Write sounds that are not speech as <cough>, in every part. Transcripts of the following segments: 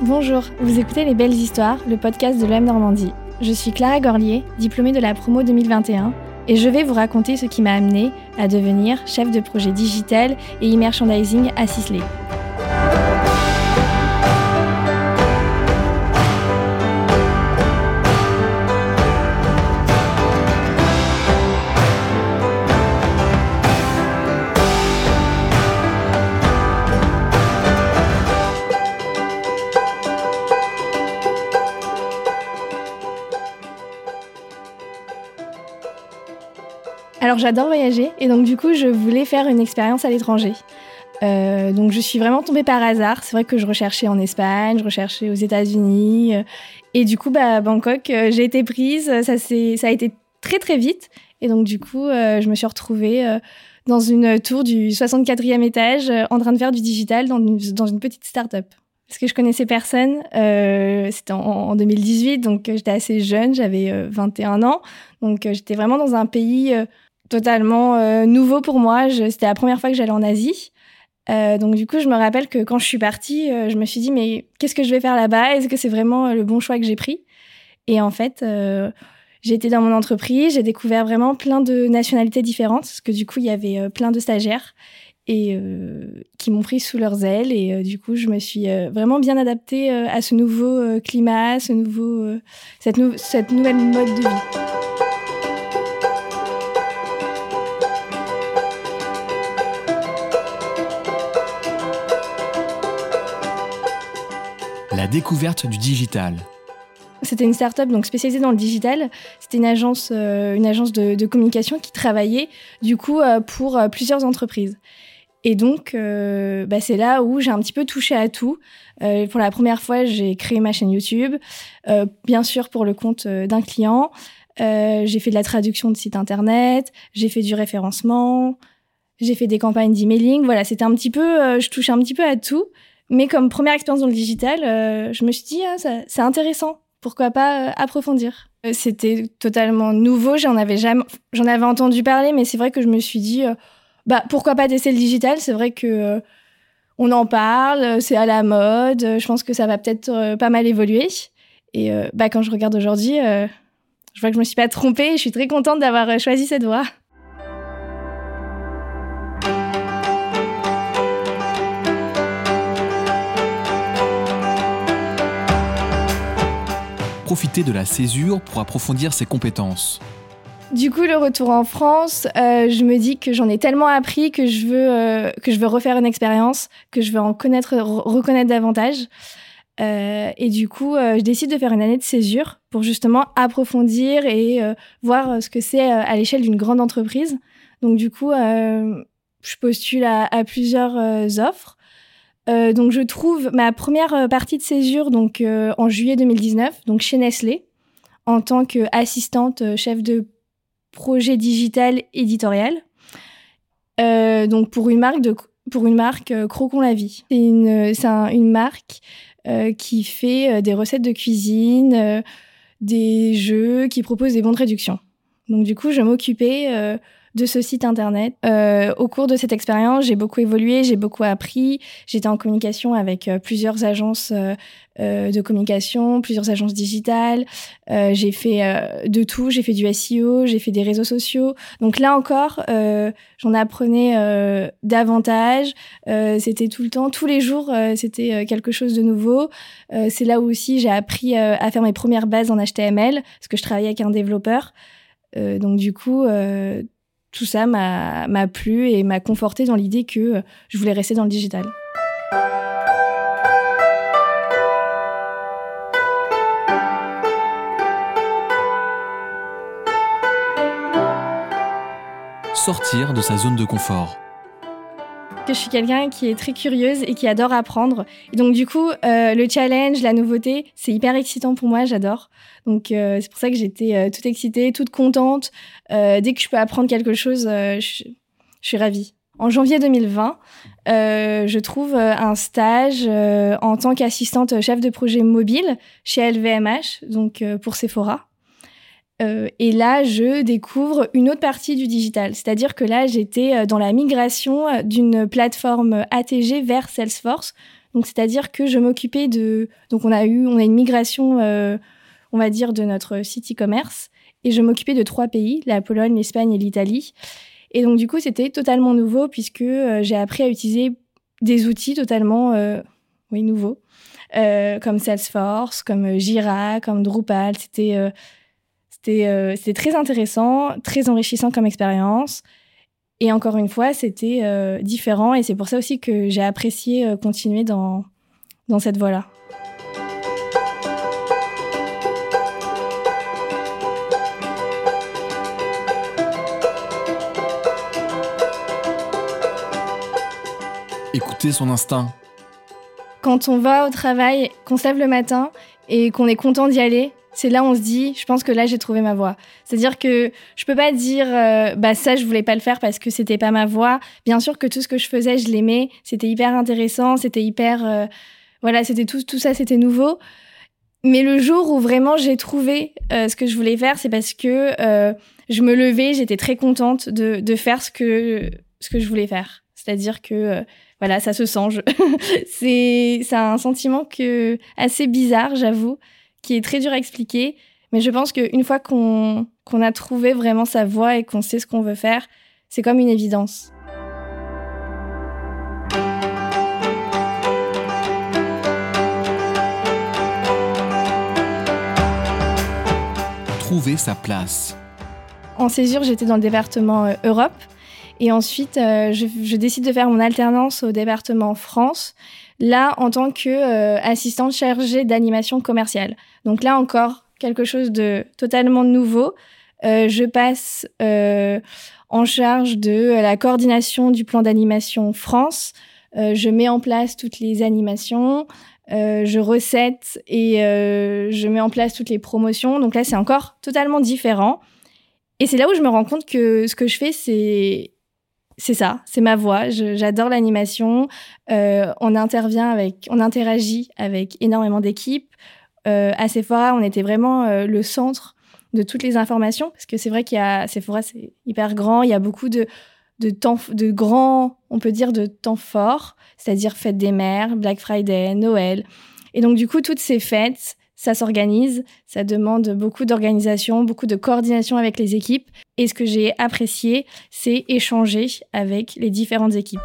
Bonjour, vous écoutez Les Belles Histoires, le podcast de l'EM Normandie. Je suis Clara Gorlier, diplômée de la promo 2021, et je vais vous raconter ce qui m'a amenée à devenir chef de projet digital et e-merchandising à Sisley. J'adore voyager et donc du coup je voulais faire une expérience à l'étranger. Euh, donc je suis vraiment tombée par hasard. C'est vrai que je recherchais en Espagne, je recherchais aux États-Unis euh, et du coup bah Bangkok euh, j'ai été prise. Ça ça a été très très vite et donc du coup je me suis retrouvée dans une tour du 64e étage en train de faire du digital dans une, petite start-up. Parce que je connaissais personne, c'était en, 2018, donc j'étais assez jeune, j'avais 21 ans, donc j'étais vraiment dans un pays totalement euh, nouveau pour moi. C'était la première fois que j'allais en Asie. Euh, donc du coup, je me rappelle que quand je suis partie, euh, je me suis dit mais qu'est-ce que je vais faire là-bas? Est-ce que c'est vraiment le bon choix que j'ai pris? Et en fait, j'ai été dans mon entreprise, j'ai découvert vraiment plein de nationalités différentes parce que du coup, il y avait plein de stagiaires et qui m'ont pris sous leurs ailes et du coup, je me suis vraiment bien adaptée à ce nouveau climat, ce nouveau cette, cette nouvelle mode de vie. La découverte du digital. C'était une start-up donc spécialisée dans le digital. C'était une agence, euh, une agence de, communication qui travaillait du coup euh, pour euh, plusieurs entreprises. Et donc, bah, c'est là où j'ai un petit peu touché à tout. pour la première fois, j'ai créé ma chaîne YouTube, bien sûr pour le compte d'un client. j'ai fait de la traduction de sites internet, j'ai fait du référencement, j'ai fait des campagnes d'emailing. Voilà, c'était un petit peu, je touchais un petit peu à tout. Mais comme première expérience dans le digital, euh, je me suis dit, ah, c'est intéressant. Pourquoi pas euh, approfondir? Euh, C'était totalement nouveau. J'en avais jamais, avais entendu parler, mais c'est vrai que je me suis dit, bah pourquoi pas tester le digital? C'est vrai que on en parle, c'est à la mode. Je pense que ça va peut-être pas mal évoluer. Et bah quand je regarde aujourd'hui, je vois que je me suis pas trompée. Et je suis très contente d'avoir choisi cette voie. Profiter de la césure pour approfondir ses compétences. Du coup, le retour en France, euh, je me dis que j'en ai tellement appris que je veux euh, que je veux refaire une expérience, que je veux en connaître, reconnaître davantage. Euh, et du coup, je décide de faire une année de césure pour justement approfondir et voir ce que c'est à l'échelle d'une grande entreprise. Donc du coup, je postule à plusieurs offres. Euh, donc je trouve ma première euh, partie de césure donc euh, en juillet 2019 donc chez Nestlé en tant qu'assistante chef de projet digital éditorial. Donc pour une marque de pour une marque Crocon la vie. C'est une c'est une marque qui fait des recettes de cuisine des jeux qui propose des bons de réduction donc du coup je m'occupais de ce site internet. Euh, au cours de cette expérience, j'ai beaucoup évolué, j'ai beaucoup appris. J'étais en communication avec euh, plusieurs agences euh, de communication, plusieurs agences digitales. j'ai fait de tout. J'ai fait du SEO, j'ai fait des réseaux sociaux. Donc là encore, j'en apprenais davantage. c'était tout le temps, tous les jours, c'était quelque chose de nouveau. C'est là où aussi j'ai appris à faire mes premières bases en HTML, parce que je travaillais avec un développeur. donc du coup, tout ça m'a plu et m'a conforté dans l'idée que euh, je voulais rester dans le digital. Sortir de sa zone de confort que je suis quelqu'un qui est très curieuse et qui adore apprendre. Et donc du coup, euh, le challenge, la nouveauté, c'est hyper excitant pour moi, j'adore. Donc euh, c'est pour ça que j'étais euh, toute excitée, toute contente. dès que je peux apprendre quelque chose, je, je, suis ravie. En janvier 2020, je trouve un stage en tant qu'assistante chef de projet mobile chez LVMH, donc pour Sephora. Euh, et là, je découvre une autre partie du digital. C'est-à-dire que là, j'étais euh, dans la migration euh, d'une plateforme ATG vers Salesforce. Donc c'est-à-dire que je m'occupais de donc on a eu on a une migration euh, on va dire de notre site e-commerce et je m'occupais de trois pays, la Pologne, l'Espagne et l'Italie. Et donc du coup, c'était totalement nouveau puisque euh, j'ai appris à utiliser des outils totalement euh, oui, nouveaux comme Salesforce, comme Jira, comme Drupal, c'était c'était très intéressant, très enrichissant comme expérience. Et encore une fois, c'était euh, différent et c'est pour ça aussi que j'ai apprécié euh, continuer dans, dans cette voie-là. Écoutez son instinct. Quand on va au travail, qu'on se lève le matin et qu'on est content d'y aller, c'est là où on se dit, je pense que là j'ai trouvé ma voie. C'est-à-dire que je peux pas dire, euh, bah ça je voulais pas le faire parce que c'était pas ma voie. Bien sûr que tout ce que je faisais, je l'aimais, c'était hyper intéressant, c'était hyper, euh, voilà, c'était tout, tout ça, c'était nouveau. Mais le jour où vraiment j'ai trouvé euh, ce que je voulais faire, c'est parce que je me levais, j'étais très contente de, de faire ce que ce que je voulais faire. C'est-à-dire que voilà, ça se sent. <laughs> c'est c'est un sentiment que assez bizarre, j'avoue qui est très dur à expliquer. Mais je pense qu'une fois qu'on a trouvé vraiment sa voie et qu'on sait ce qu'on veut faire, c'est comme une évidence. Trouver sa place. En césure, j'étais dans le département euh, Europe. Et ensuite, euh, je, décide de faire mon alternance au département France là en tant que euh, assistante chargée d'animation commerciale. Donc là encore quelque chose de totalement nouveau. Euh, je passe euh, en charge de la coordination du plan d'animation France. je mets en place toutes les animations, je recette et je mets en place toutes les promotions. Donc là, c'est encore totalement différent. Et c'est là où je me rends compte que ce que je fais, c'est c'est ça, c'est ma voix. J'adore l'animation. Euh, on intervient avec, on interagit avec énormément d'équipes. Euh, à Sephora, on était vraiment euh, le centre de toutes les informations parce que c'est vrai qu'il y a Sephora, c'est hyper grand. Il y a beaucoup de de temps, de grands, on peut dire de temps forts, c'est-à-dire fête des mères, Black Friday, Noël. Et donc du coup, toutes ces fêtes, ça s'organise, ça demande beaucoup d'organisation, beaucoup de coordination avec les équipes. Et ce que j'ai apprécié, c'est échanger avec les différentes équipes.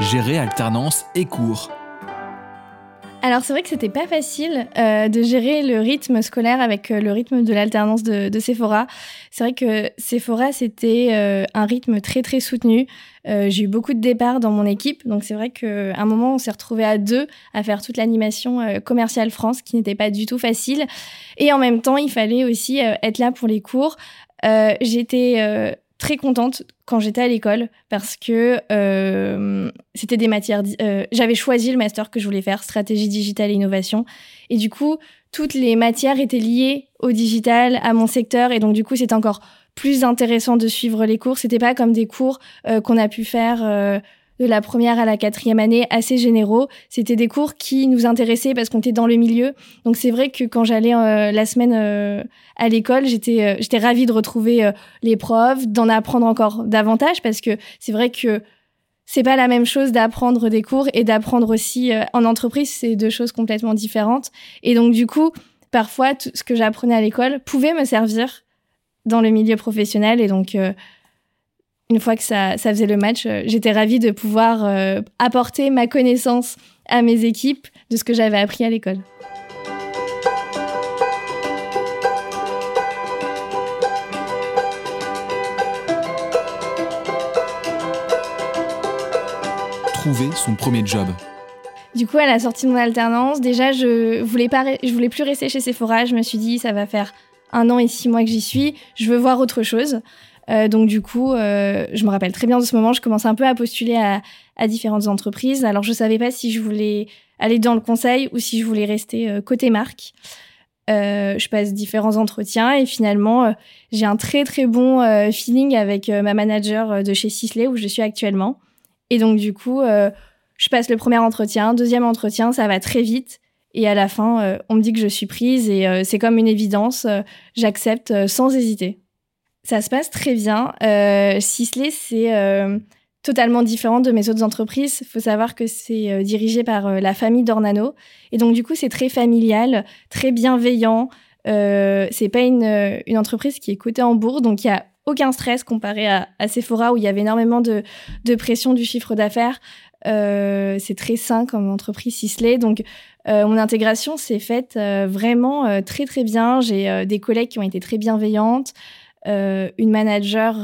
Gérer alternance et cours. Alors c'est vrai que c'était pas facile euh, de gérer le rythme scolaire avec euh, le rythme de l'alternance de, Sephora. C'est vrai que Sephora c'était euh, un rythme très très soutenu. J'ai eu beaucoup de départs dans mon équipe, donc c'est vrai qu'à un moment on s'est retrouvé à deux à faire toute l'animation commerciale France, qui n'était pas du tout facile. Et en même temps il fallait aussi être là pour les cours. J'étais très contente quand j'étais à l'école parce que euh, c'était des matières. Euh, j'avais choisi le master que je voulais faire, stratégie digitale et innovation. Et du coup, toutes les matières étaient liées au digital, à mon secteur. Et donc, du coup, c'était encore plus intéressant de suivre les cours. C'était pas comme des cours euh, qu'on a pu faire de la première à la quatrième année assez généraux. C'était des cours qui nous intéressaient parce qu'on était dans le milieu. Donc c'est vrai que quand j'allais euh, la semaine euh, à l'école, j'étais euh, j'étais ravie de retrouver les profs, d'en apprendre encore davantage parce que c'est vrai que c'est pas la même chose d'apprendre des cours et d'apprendre aussi en entreprise, c'est deux choses complètement différentes. Et donc du coup, parfois tout ce que j'apprenais à l'école pouvait me servir dans le milieu professionnel et donc une fois que ça, faisait le match, euh, j'étais ravie de pouvoir euh, apporter ma connaissance à mes équipes de ce que j'avais appris à l'école. Trouver son premier job. Du coup, à la sortie de mon alternance, déjà, je voulais pas, je voulais plus rester chez Sephora. Je me suis dit, ça va faire un an et six mois que j'y suis. Je veux voir autre chose. Euh, donc du coup, euh, je me rappelle très bien de ce moment, je commençais un peu à postuler à, différentes entreprises. Alors je savais pas si je voulais aller dans le conseil ou si je voulais rester euh, côté marque. je passe différents entretiens et finalement j'ai un très très bon feeling avec ma manager de chez Sisley où je suis actuellement. Et donc du coup, je passe le premier entretien, deuxième entretien, ça va très vite Et à la fin, on me dit que je suis prise et c'est comme une évidence. J'accepte sans hésiter. Ça se passe très bien. Sisley, c'est totalement différent de mes autres entreprises. Il faut savoir que c'est dirigé par la famille Dornano. Et donc, du coup, c'est très familial, très bienveillant. Euh, c'est pas une, une, entreprise qui est cotée en bourse, donc il y a aucun stress comparé à, Sephora où il y avait énormément de, de pression du chiffre d'affaires. Euh, c'est très sain comme entreprise Sisley. Donc, euh, mon intégration s'est faite euh, vraiment euh, très très bien. J'ai euh, des collègues qui ont été très bienveillantes, une manager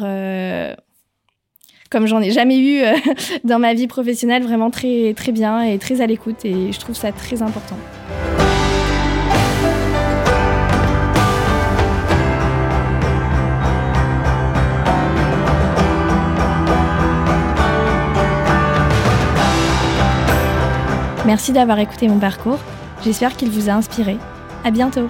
comme j'en ai jamais eu <laughs> dans ma vie professionnelle, vraiment très très bien et très à l'écoute. Et je trouve ça très important. Merci d'avoir écouté mon parcours. J'espère qu'il vous a inspiré. À bientôt!